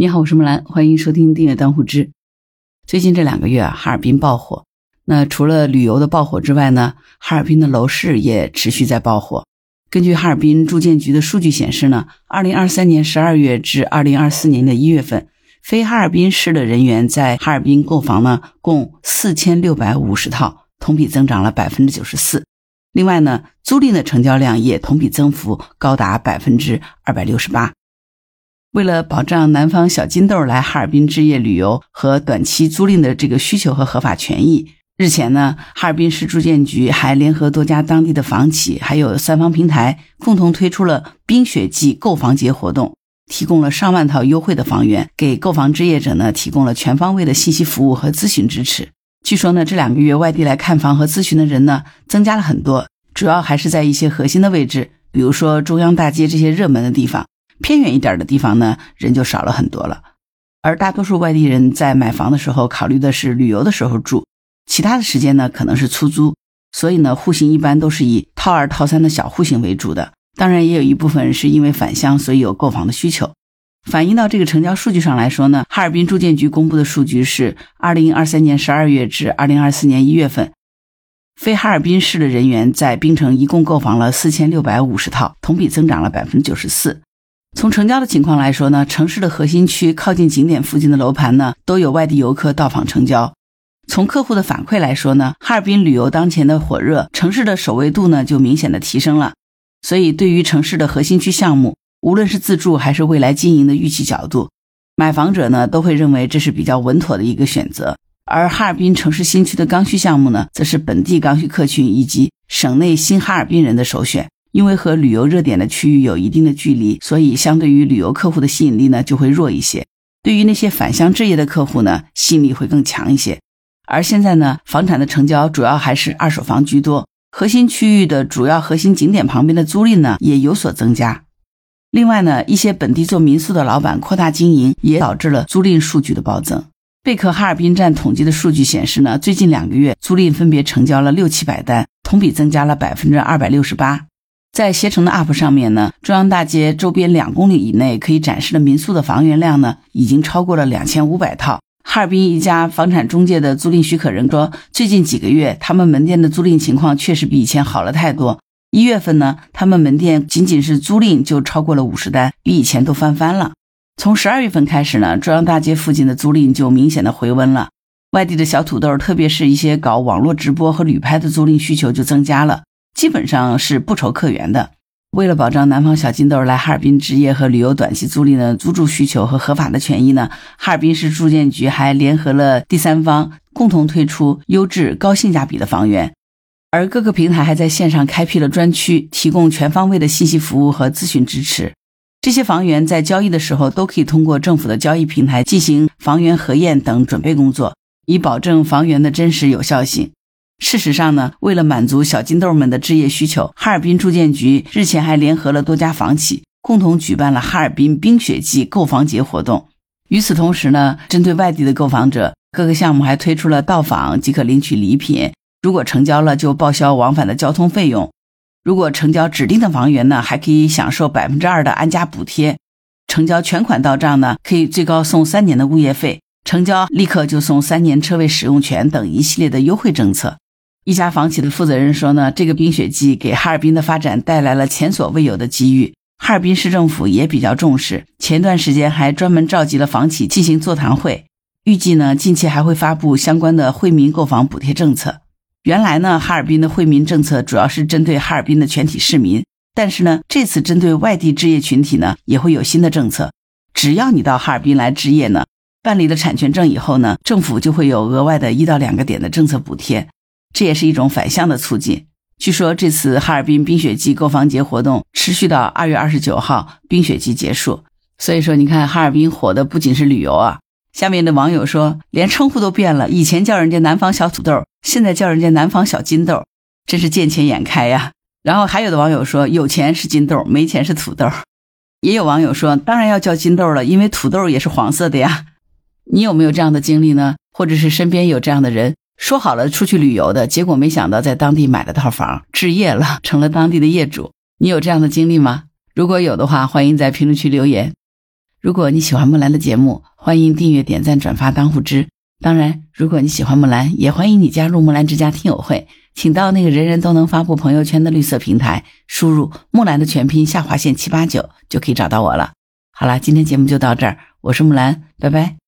你好，我是木兰，欢迎收听订阅当户知。最近这两个月啊，哈尔滨爆火。那除了旅游的爆火之外呢，哈尔滨的楼市也持续在爆火。根据哈尔滨住建局的数据显示呢，二零二三年十二月至二零二四年的一月份，非哈尔滨市的人员在哈尔滨购房呢，共四千六百五十套，同比增长了百分之九十四。另外呢，租赁的成交量也同比增幅高达百分之二百六十八。为了保障南方小金豆来哈尔滨置业旅游和短期租赁的这个需求和合法权益，日前呢，哈尔滨市住建局还联合多家当地的房企，还有三方平台，共同推出了冰雪季购房节活动，提供了上万套优惠的房源，给购房置业者呢提供了全方位的信息服务和咨询支持。据说呢，这两个月外地来看房和咨询的人呢增加了很多，主要还是在一些核心的位置，比如说中央大街这些热门的地方。偏远一点的地方呢，人就少了很多了。而大多数外地人在买房的时候，考虑的是旅游的时候住，其他的时间呢可能是出租。所以呢，户型一般都是以套二、套三的小户型为主的。当然，也有一部分是因为返乡，所以有购房的需求。反映到这个成交数据上来说呢，哈尔滨住建局公布的数据是：二零二三年十二月至二零二四年一月份，非哈尔滨市的人员在滨城一共购房了四千六百五十套，同比增长了百分之九十四。从成交的情况来说呢，城市的核心区靠近景点附近的楼盘呢，都有外地游客到访成交。从客户的反馈来说呢，哈尔滨旅游当前的火热，城市的首位度呢就明显的提升了。所以对于城市的核心区项目，无论是自住还是未来经营的预期角度，买房者呢都会认为这是比较稳妥的一个选择。而哈尔滨城市新区的刚需项目呢，则是本地刚需客群以及省内新哈尔滨人的首选。因为和旅游热点的区域有一定的距离，所以相对于旅游客户的吸引力呢就会弱一些。对于那些返乡置业的客户呢，吸引力会更强一些。而现在呢，房产的成交主要还是二手房居多，核心区域的主要核心景点旁边的租赁呢也有所增加。另外呢，一些本地做民宿的老板扩大经营，也导致了租赁数据的暴增。贝壳哈尔滨站统计的数据显示呢，最近两个月租赁分别成交了六七百单，同比增加了百分之二百六十八。在携程的 App 上面呢，中央大街周边两公里以内可以展示的民宿的房源量呢，已经超过了两千五百套。哈尔滨一家房产中介的租赁许可人说，最近几个月他们门店的租赁情况确实比以前好了太多。一月份呢，他们门店仅仅是租赁就超过了五十单，比以前都翻番了。从十二月份开始呢，中央大街附近的租赁就明显的回温了，外地的小土豆，特别是一些搞网络直播和旅拍的租赁需求就增加了。基本上是不愁客源的。为了保障南方小金豆来哈尔滨置业和旅游短期租赁的租住需求和合法的权益呢，哈尔滨市住建局还联合了第三方，共同推出优质高性价比的房源。而各个平台还在线上开辟了专区，提供全方位的信息服务和咨询支持。这些房源在交易的时候都可以通过政府的交易平台进行房源核验等准备工作，以保证房源的真实有效性。事实上呢，为了满足小金豆们的置业需求，哈尔滨住建局日前还联合了多家房企，共同举办了哈尔滨冰雪季购房节活动。与此同时呢，针对外地的购房者，各个项目还推出了到访即可领取礼品，如果成交了就报销往返的交通费用。如果成交指定的房源呢，还可以享受百分之二的安家补贴。成交全款到账呢，可以最高送三年的物业费；成交立刻就送三年车位使用权等一系列的优惠政策。一家房企的负责人说呢，这个冰雪季给哈尔滨的发展带来了前所未有的机遇。哈尔滨市政府也比较重视，前段时间还专门召集了房企进行座谈会，预计呢近期还会发布相关的惠民购房补贴政策。原来呢，哈尔滨的惠民政策主要是针对哈尔滨的全体市民，但是呢，这次针对外地置业群体呢，也会有新的政策。只要你到哈尔滨来置业呢，办理了产权证以后呢，政府就会有额外的一到两个点的政策补贴。这也是一种反向的促进。据说这次哈尔滨冰雪季购房节活动持续到二月二十九号，冰雪季结束。所以说，你看哈尔滨火的不仅是旅游啊。下面的网友说，连称呼都变了，以前叫人家南方小土豆，现在叫人家南方小金豆，真是见钱眼开呀。然后还有的网友说，有钱是金豆，没钱是土豆。也有网友说，当然要叫金豆了，因为土豆也是黄色的呀。你有没有这样的经历呢？或者是身边有这样的人？说好了出去旅游的，结果没想到在当地买了套房，置业了，成了当地的业主。你有这样的经历吗？如果有的话，欢迎在评论区留言。如果你喜欢木兰的节目，欢迎订阅、点赞、转发、当护知。当然，如果你喜欢木兰，也欢迎你加入木兰之家听友会，请到那个人人都能发布朋友圈的绿色平台，输入“木兰”的全拼下划线七八九，就可以找到我了。好了，今天节目就到这儿，我是木兰，拜拜。